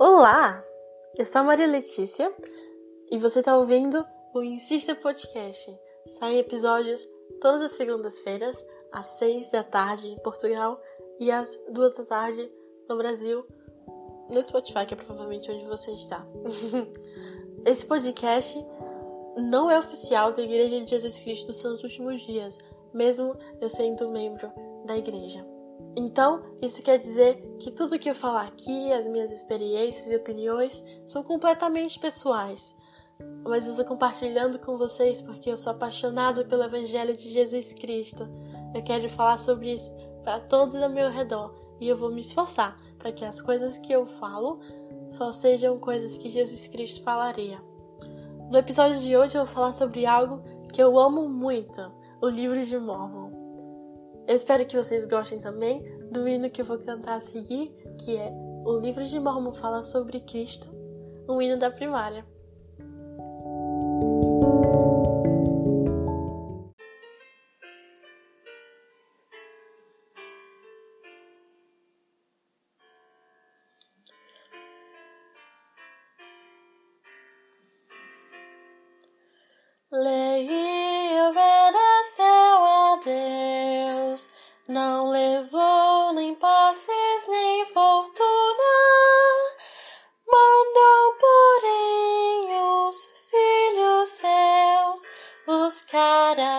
Olá! Eu sou a Maria Letícia e você está ouvindo o Insista Podcast. Saem episódios todas as segundas-feiras, às seis da tarde em Portugal e às duas da tarde no Brasil, no Spotify, que é provavelmente onde você está. Esse podcast não é oficial da Igreja de Jesus Cristo dos Santos Últimos Dias, mesmo eu sendo membro da igreja. Então, isso quer dizer que tudo que eu falar aqui, as minhas experiências e opiniões, são completamente pessoais. Mas eu estou compartilhando com vocês porque eu sou apaixonado pelo Evangelho de Jesus Cristo. Eu quero falar sobre isso para todos ao meu redor e eu vou me esforçar para que as coisas que eu falo só sejam coisas que Jesus Cristo falaria. No episódio de hoje eu vou falar sobre algo que eu amo muito, o livro de Mormon. Eu espero que vocês gostem também do hino que eu vou cantar a seguir, que é O livro de Mormon fala sobre Cristo, um hino da primária.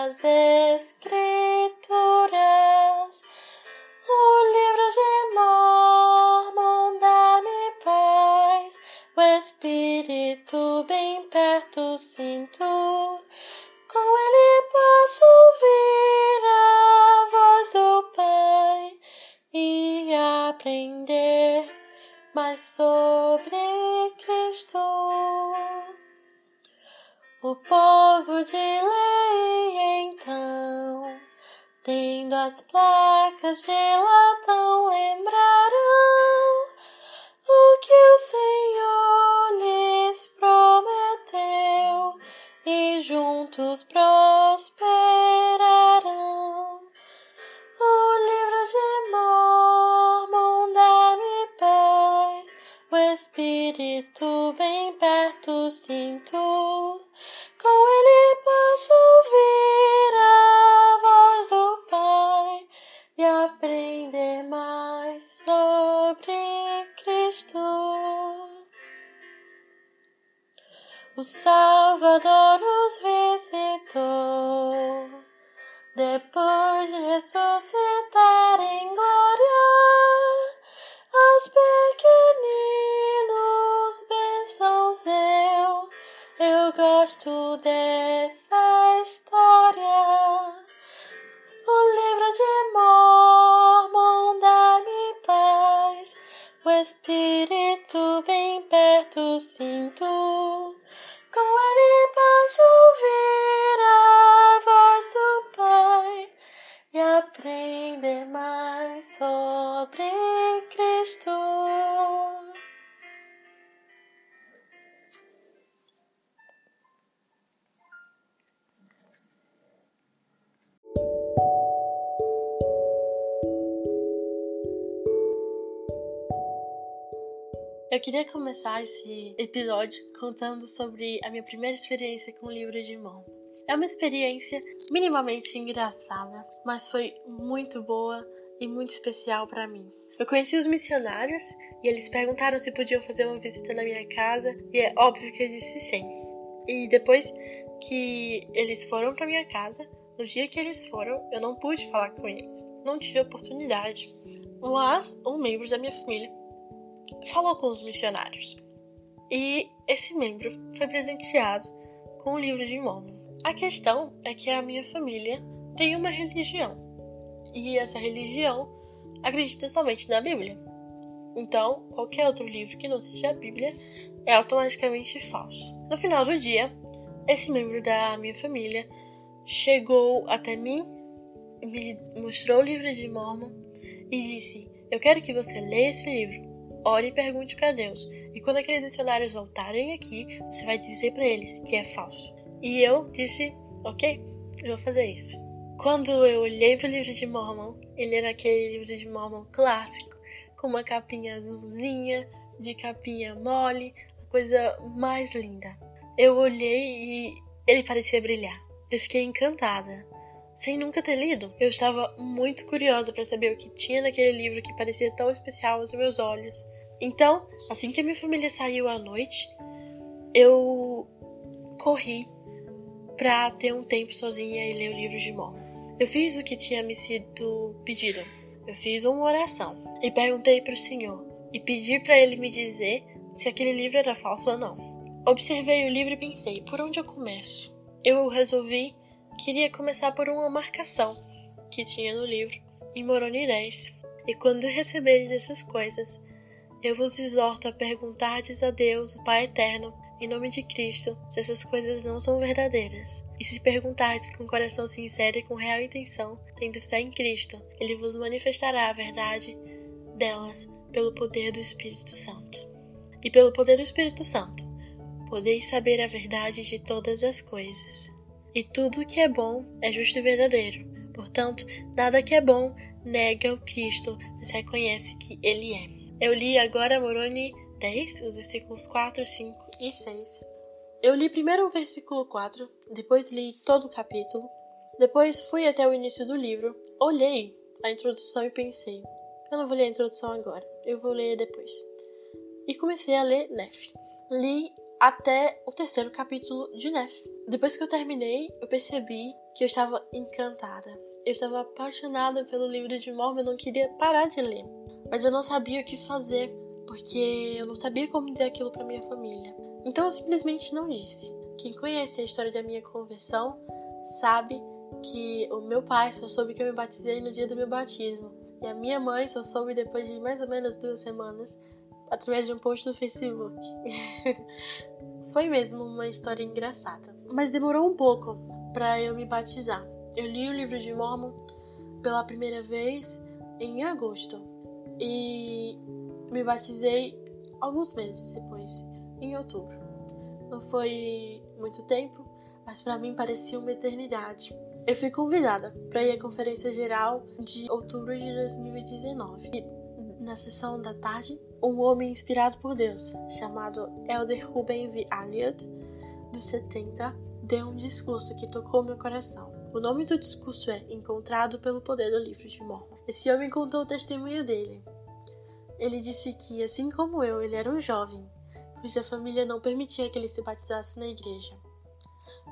As escrituras. Tendo as placas de latão, lembrarão o que o Senhor lhes prometeu e juntos prosperarão. O livro de Mormon dá-me paz, o Espírito bem perto sinto. O Salvador nos visitou, depois de ressuscitar em glória, aos pequeninos bênçãos eu, eu gosto dessa Eu queria começar esse episódio contando sobre a minha primeira experiência com o livro de mão. É uma experiência minimamente engraçada, mas foi muito boa e muito especial para mim. Eu conheci os missionários e eles perguntaram se podiam fazer uma visita na minha casa e é óbvio que eu disse sim. E depois que eles foram para minha casa, no dia que eles foram, eu não pude falar com eles, não tive oportunidade. Mas um membro da minha família falou com os missionários. E esse membro foi presenteado com o livro de Mormon. A questão é que a minha família tem uma religião. E essa religião acredita somente na Bíblia. Então, qualquer outro livro que não seja a Bíblia é automaticamente falso. No final do dia, esse membro da minha família chegou até mim, me mostrou o livro de Mormon e disse: Eu quero que você leia esse livro ore e pergunte para Deus. E quando aqueles missionários voltarem aqui, você vai dizer para eles que é falso. E eu disse, ok, eu vou fazer isso. Quando eu olhei para o livro de Mormon, ele era aquele livro de Mormon clássico, com uma capinha azulzinha, de capinha mole, a coisa mais linda. Eu olhei e ele parecia brilhar. Eu fiquei encantada. Sem nunca ter lido, eu estava muito curiosa para saber o que tinha naquele livro que parecia tão especial aos meus olhos. Então, assim que a minha família saiu à noite, eu corri para ter um tempo sozinha e ler o livro de Mormon. Eu fiz o que tinha me sido pedido. Eu fiz uma oração e perguntei para o Senhor e pedi para ele me dizer se aquele livro era falso ou não. Observei o livro e pensei: por onde eu começo? Eu resolvi queria começar por uma marcação que tinha no livro em Moroni 10. E quando receberes essas coisas, eu vos exorto a perguntardes a Deus, o Pai Eterno, em nome de Cristo, se essas coisas não são verdadeiras. E se perguntardes com coração sincero e com real intenção, tendo fé em Cristo, Ele vos manifestará a verdade delas pelo poder do Espírito Santo. E pelo poder do Espírito Santo, podeis saber a verdade de todas as coisas. E tudo que é bom é justo e verdadeiro. Portanto, nada que é bom nega o Cristo, mas reconhece que Ele é. Eu li agora Moroni 10, os versículos 4, 5 e 6. Eu li primeiro o versículo 4, depois li todo o capítulo, depois fui até o início do livro, olhei a introdução e pensei: eu não vou ler a introdução agora, eu vou ler depois. E comecei a ler Nef. Li até o terceiro capítulo de Nef. Depois que eu terminei, eu percebi que eu estava encantada. Eu estava apaixonada pelo livro de Mormon, eu não queria parar de ler. Mas eu não sabia o que fazer, porque eu não sabia como dizer aquilo para minha família. Então eu simplesmente não disse. Quem conhece a história da minha conversão sabe que o meu pai só soube que eu me batizei no dia do meu batismo. E a minha mãe só soube depois de mais ou menos duas semanas, através de um post no Facebook. Foi mesmo uma história engraçada. Mas demorou um pouco para eu me batizar. Eu li o livro de Mormon pela primeira vez em agosto e me batizei alguns meses depois, em outubro. Não foi muito tempo, mas para mim parecia uma eternidade. Eu fui convidada para ir à conferência geral de outubro de 2019. E na sessão da tarde, um homem inspirado por Deus, chamado Elder Ruben V. Elliot, dos 70, deu um discurso que tocou meu coração. O nome do discurso é Encontrado pelo Poder do Livro de Mormon. Esse homem contou o testemunho dele. Ele disse que, assim como eu, ele era um jovem, cuja família não permitia que ele se batizasse na igreja.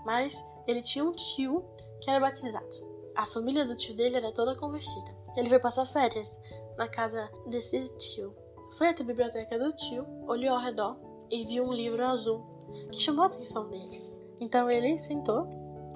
Mas ele tinha um tio que era batizado. A família do tio dele era toda convertida. Ele foi passar férias na casa desse tio foi até a biblioteca do tio, olhou ao redor e viu um livro azul que chamou a atenção dele. Então ele sentou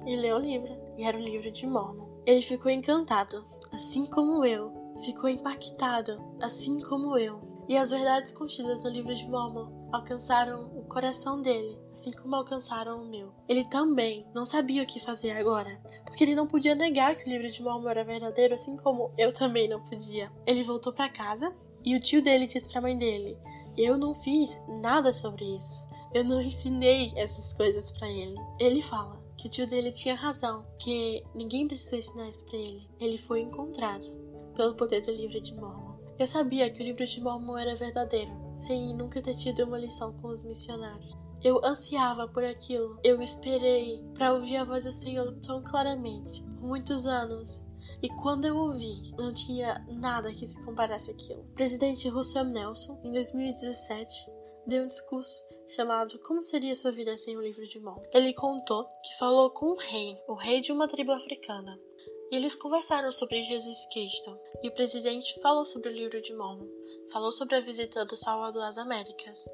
e leu o livro, e era o livro de Mormon. Ele ficou encantado, assim como eu, ficou impactado, assim como eu. E as verdades contidas no livro de Mormon alcançaram o coração dele, assim como alcançaram o meu. Ele também não sabia o que fazer agora, porque ele não podia negar que o livro de Mormon era verdadeiro, assim como eu também não podia. Ele voltou para casa e o tio dele disse para a mãe dele: Eu não fiz nada sobre isso. Eu não ensinei essas coisas para ele. Ele fala que o tio dele tinha razão, que ninguém precisou ensinar isso para ele. Ele foi encontrado pelo poder do livro de Mormon. Eu sabia que o livro de Mormon era verdadeiro, sem nunca ter tido uma lição com os missionários. Eu ansiava por aquilo. Eu esperei para ouvir a voz do Senhor tão claramente por muitos anos. E quando eu ouvi, não tinha nada que se comparasse àquilo. O presidente Russell Nelson, em 2017, deu um discurso chamado Como Seria Sua Vida Sem o Livro de Mão. Ele contou que falou com um rei, o rei de uma tribo africana. E eles conversaram sobre Jesus Cristo. E o presidente falou sobre o livro de Mormon, falou sobre a visita do Salvador às Américas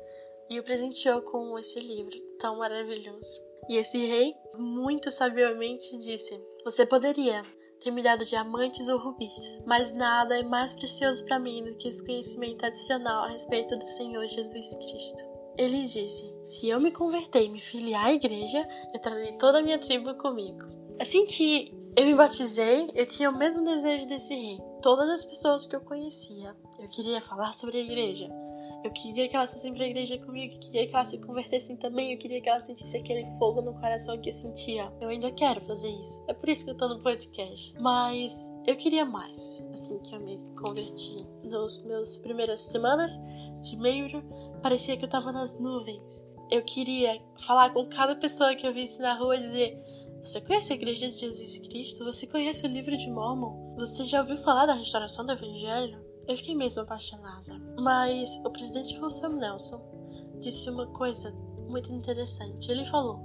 e o presenteou com esse livro tão maravilhoso. E esse rei, muito sabiamente, disse: Você poderia ter me dado diamantes ou rubis, mas nada é mais precioso para mim do que esse conhecimento adicional a respeito do Senhor Jesus Cristo. Ele disse: Se eu me converter e me filiar à igreja, eu trarei toda a minha tribo comigo. Assim que eu me batizei, eu tinha o mesmo desejo desse rei. Todas as pessoas que eu conhecia, eu queria falar sobre a igreja. Eu queria que elas fossem pra igreja comigo, eu queria que elas se convertessem também, eu queria que elas sentissem aquele fogo no coração que eu sentia. Eu ainda quero fazer isso. É por isso que eu tô no podcast. Mas eu queria mais, assim que eu me converti. Nos meus primeiras semanas de membro, parecia que eu tava nas nuvens. Eu queria falar com cada pessoa que eu visse na rua e dizer: Você conhece a Igreja de Jesus Cristo? Você conhece o livro de Mormon? Você já ouviu falar da restauração do Evangelho? Eu fiquei mesmo apaixonada. Mas o presidente Russell Nelson disse uma coisa muito interessante. Ele falou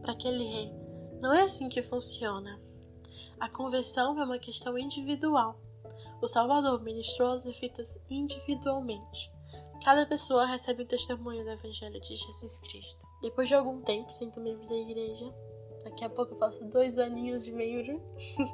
para aquele rei: Não é assim que funciona. A conversão é uma questão individual. O Salvador ministrou as nefitas individualmente. Cada pessoa recebe o testemunho do Evangelho de Jesus Cristo. Depois de algum tempo, sinto membro da igreja, daqui a pouco eu faço dois aninhos de membro,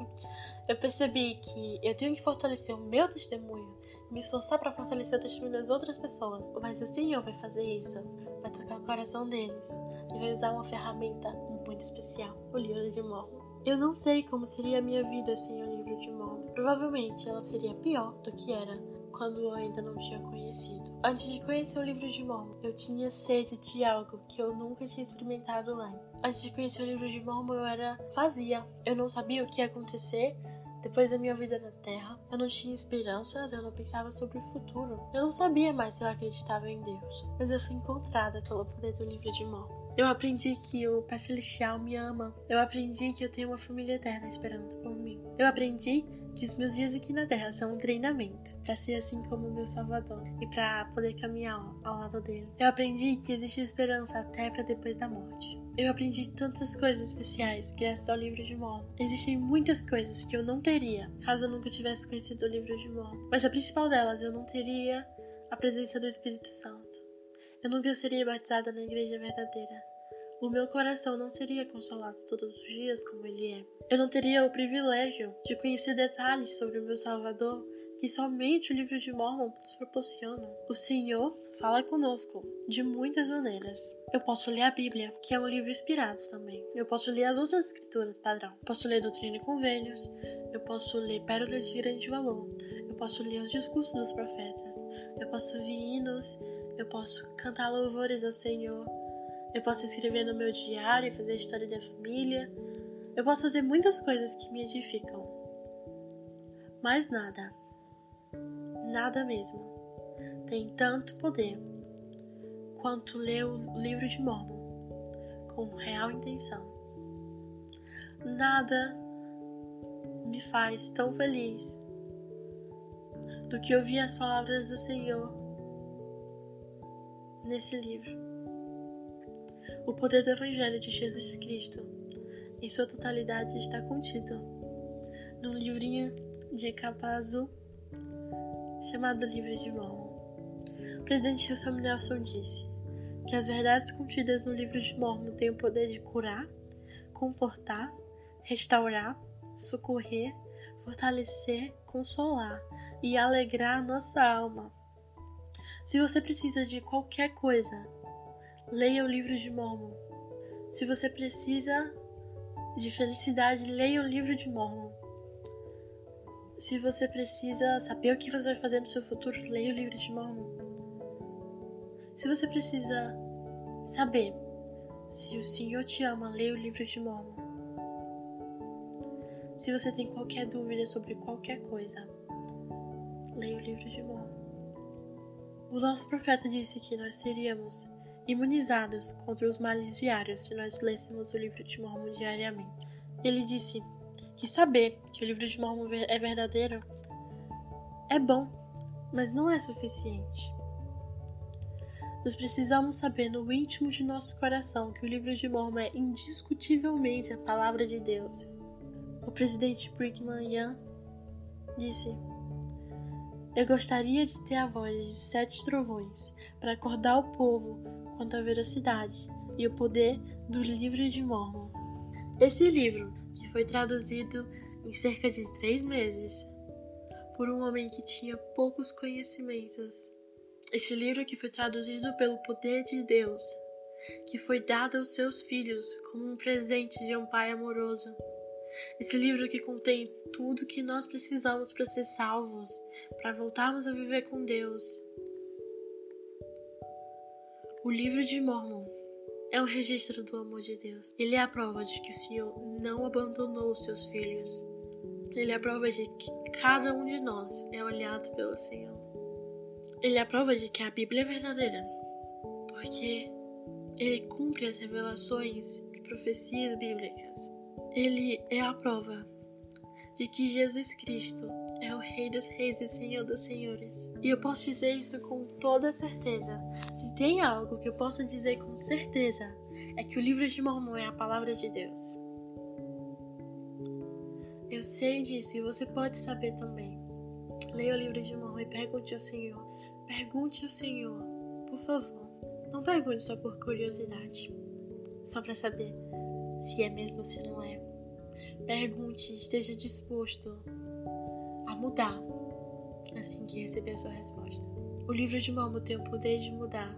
eu percebi que eu tenho que fortalecer o meu testemunho, me esforçar para fortalecer o testemunho das outras pessoas. Mas o Senhor vai fazer isso, vai tocar o coração deles e vai usar uma ferramenta muito especial, o livro de Mormon. Eu não sei como seria a minha vida sem o livro de Mormon. Provavelmente ela seria pior do que era quando eu ainda não tinha conhecido. Antes de conhecer o livro de Mormon, eu tinha sede de algo que eu nunca tinha experimentado antes. Antes de conhecer o livro de Mormon, eu era vazia. Eu não sabia o que ia acontecer depois da minha vida na Terra. Eu não tinha esperanças, eu não pensava sobre o futuro. Eu não sabia mais se eu acreditava em Deus. Mas eu fui encontrada pelo poder do livro de Mormon. Eu aprendi que o Pai Celestial me ama. Eu aprendi que eu tenho uma família eterna esperando por mim. Eu aprendi que os meus dias aqui na Terra são um treinamento para ser assim como o meu Salvador e para poder caminhar ao lado dele. Eu aprendi que existe esperança até para depois da morte. Eu aprendi tantas coisas especiais graças ao livro de Mormon. Existem muitas coisas que eu não teria caso eu nunca tivesse conhecido o livro de Mormon. Mas a principal delas, eu não teria a presença do Espírito Santo. Eu nunca seria batizada na igreja verdadeira o meu coração não seria consolado todos os dias como ele é. Eu não teria o privilégio de conhecer detalhes sobre o meu Salvador que somente o livro de Mormon nos proporciona. O Senhor fala conosco de muitas maneiras. Eu posso ler a Bíblia, que é um livro inspirado também. Eu posso ler as outras escrituras padrão. Eu posso ler Doutrina e Convênios. Eu posso ler Pérolas de Grande Valor. Eu posso ler os discursos dos profetas. Eu posso ouvir hinos. Eu posso cantar louvores ao Senhor. Eu posso escrever no meu diário e fazer a história da família. Eu posso fazer muitas coisas que me edificam. Mas nada, nada mesmo, tem tanto poder quanto ler o livro de Mormon com real intenção. Nada me faz tão feliz do que ouvir as palavras do Senhor nesse livro. O poder do Evangelho de Jesus Cristo, em sua totalidade, está contido num livrinho de capa azul chamado Livro de Mormon. O presidente Wilson Nelson disse que as verdades contidas no livro de Mormon têm o poder de curar, confortar, restaurar, socorrer, fortalecer, consolar e alegrar a nossa alma. Se você precisa de qualquer coisa leia o livro de Mormon. Se você precisa de felicidade, leia o livro de Mormon. Se você precisa saber o que você vai fazer no seu futuro, leia o livro de Mormon. Se você precisa saber se o Senhor te ama, leia o livro de Mormon. Se você tem qualquer dúvida sobre qualquer coisa, leia o livro de Mormon. O nosso profeta disse que nós seríamos imunizados contra os males diários se nós lêssemos o livro de Mormon diariamente. Ele disse que saber que o livro de Mormon é verdadeiro é bom, mas não é suficiente. Nós precisamos saber no íntimo de nosso coração que o livro de Mormon é indiscutivelmente a palavra de Deus. O presidente Brigham Young disse: Eu gostaria de ter a voz de sete trovões para acordar o povo quanto à veracidade e o poder do livro de Mormon. Esse livro, que foi traduzido em cerca de três meses por um homem que tinha poucos conhecimentos. Esse livro que foi traduzido pelo poder de Deus, que foi dado aos seus filhos como um presente de um pai amoroso. Esse livro que contém tudo que nós precisamos para ser salvos, para voltarmos a viver com Deus. O livro de Mormon é um registro do amor de Deus. Ele é a prova de que o Senhor não abandonou os seus filhos. Ele é a prova de que cada um de nós é olhado pelo Senhor. Ele é a prova de que a Bíblia é verdadeira, porque ele cumpre as revelações e profecias bíblicas. Ele é a prova de que Jesus Cristo é o Rei dos Reis e Senhor dos Senhores. E eu posso dizer isso com toda certeza. Se tem algo que eu posso dizer com certeza, é que o livro de Mormon é a palavra de Deus. Eu sei disso e você pode saber também. Leia o livro de Mormon e pergunte ao Senhor. Pergunte ao Senhor, por favor. Não pergunte só por curiosidade, só para saber se é mesmo ou se não é. Pergunte, esteja disposto mudar assim que receber a sua resposta. O livro de Mormon tem o poder de mudar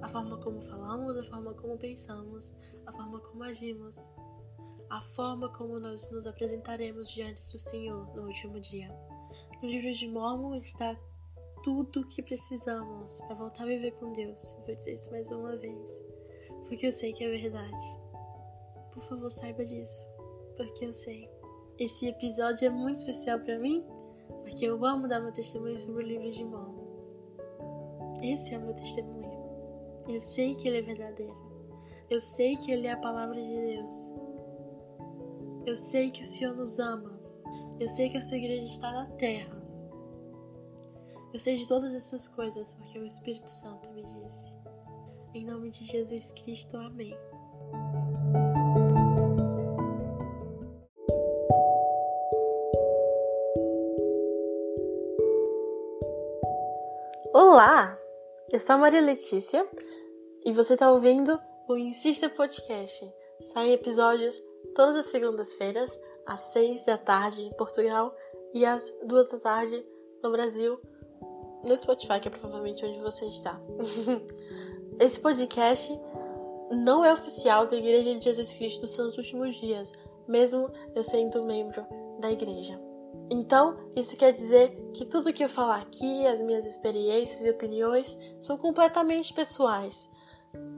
a forma como falamos, a forma como pensamos, a forma como agimos, a forma como nós nos apresentaremos diante do Senhor no último dia. No livro de Mormon está tudo o que precisamos para voltar a viver com Deus. Eu vou dizer isso mais uma vez, porque eu sei que é verdade. Por favor, saiba disso porque eu sei. Esse episódio é muito especial para mim, porque eu amo dar meu testemunho sobre o livro de Mormon. Esse é o meu testemunho. Eu sei que ele é verdadeiro. Eu sei que ele é a palavra de Deus. Eu sei que o Senhor nos ama. Eu sei que a sua igreja está na terra. Eu sei de todas essas coisas porque o Espírito Santo me disse. Em nome de Jesus Cristo, amém. Olá! Eu sou a Maria Letícia e você está ouvindo o Insista Podcast. Saem episódios todas as segundas-feiras, às seis da tarde em Portugal e às duas da tarde no Brasil, no Spotify, que é provavelmente onde você está. Esse podcast não é oficial da Igreja de Jesus Cristo dos Santos Últimos Dias, mesmo eu sendo membro da igreja. Então, isso quer dizer que tudo que eu falar aqui, as minhas experiências e opiniões, são completamente pessoais.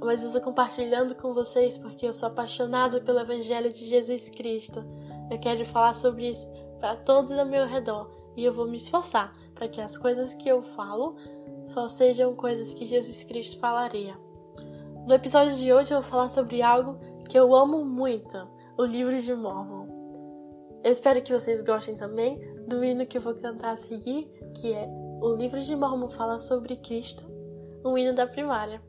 Mas eu estou compartilhando com vocês porque eu sou apaixonado pelo Evangelho de Jesus Cristo. Eu quero falar sobre isso para todos ao meu redor e eu vou me esforçar para que as coisas que eu falo só sejam coisas que Jesus Cristo falaria. No episódio de hoje eu vou falar sobre algo que eu amo muito: o livro de Mormon. Eu espero que vocês gostem também do hino que eu vou cantar a seguir, que é O Livro de Mormon Fala sobre Cristo, um hino da primária.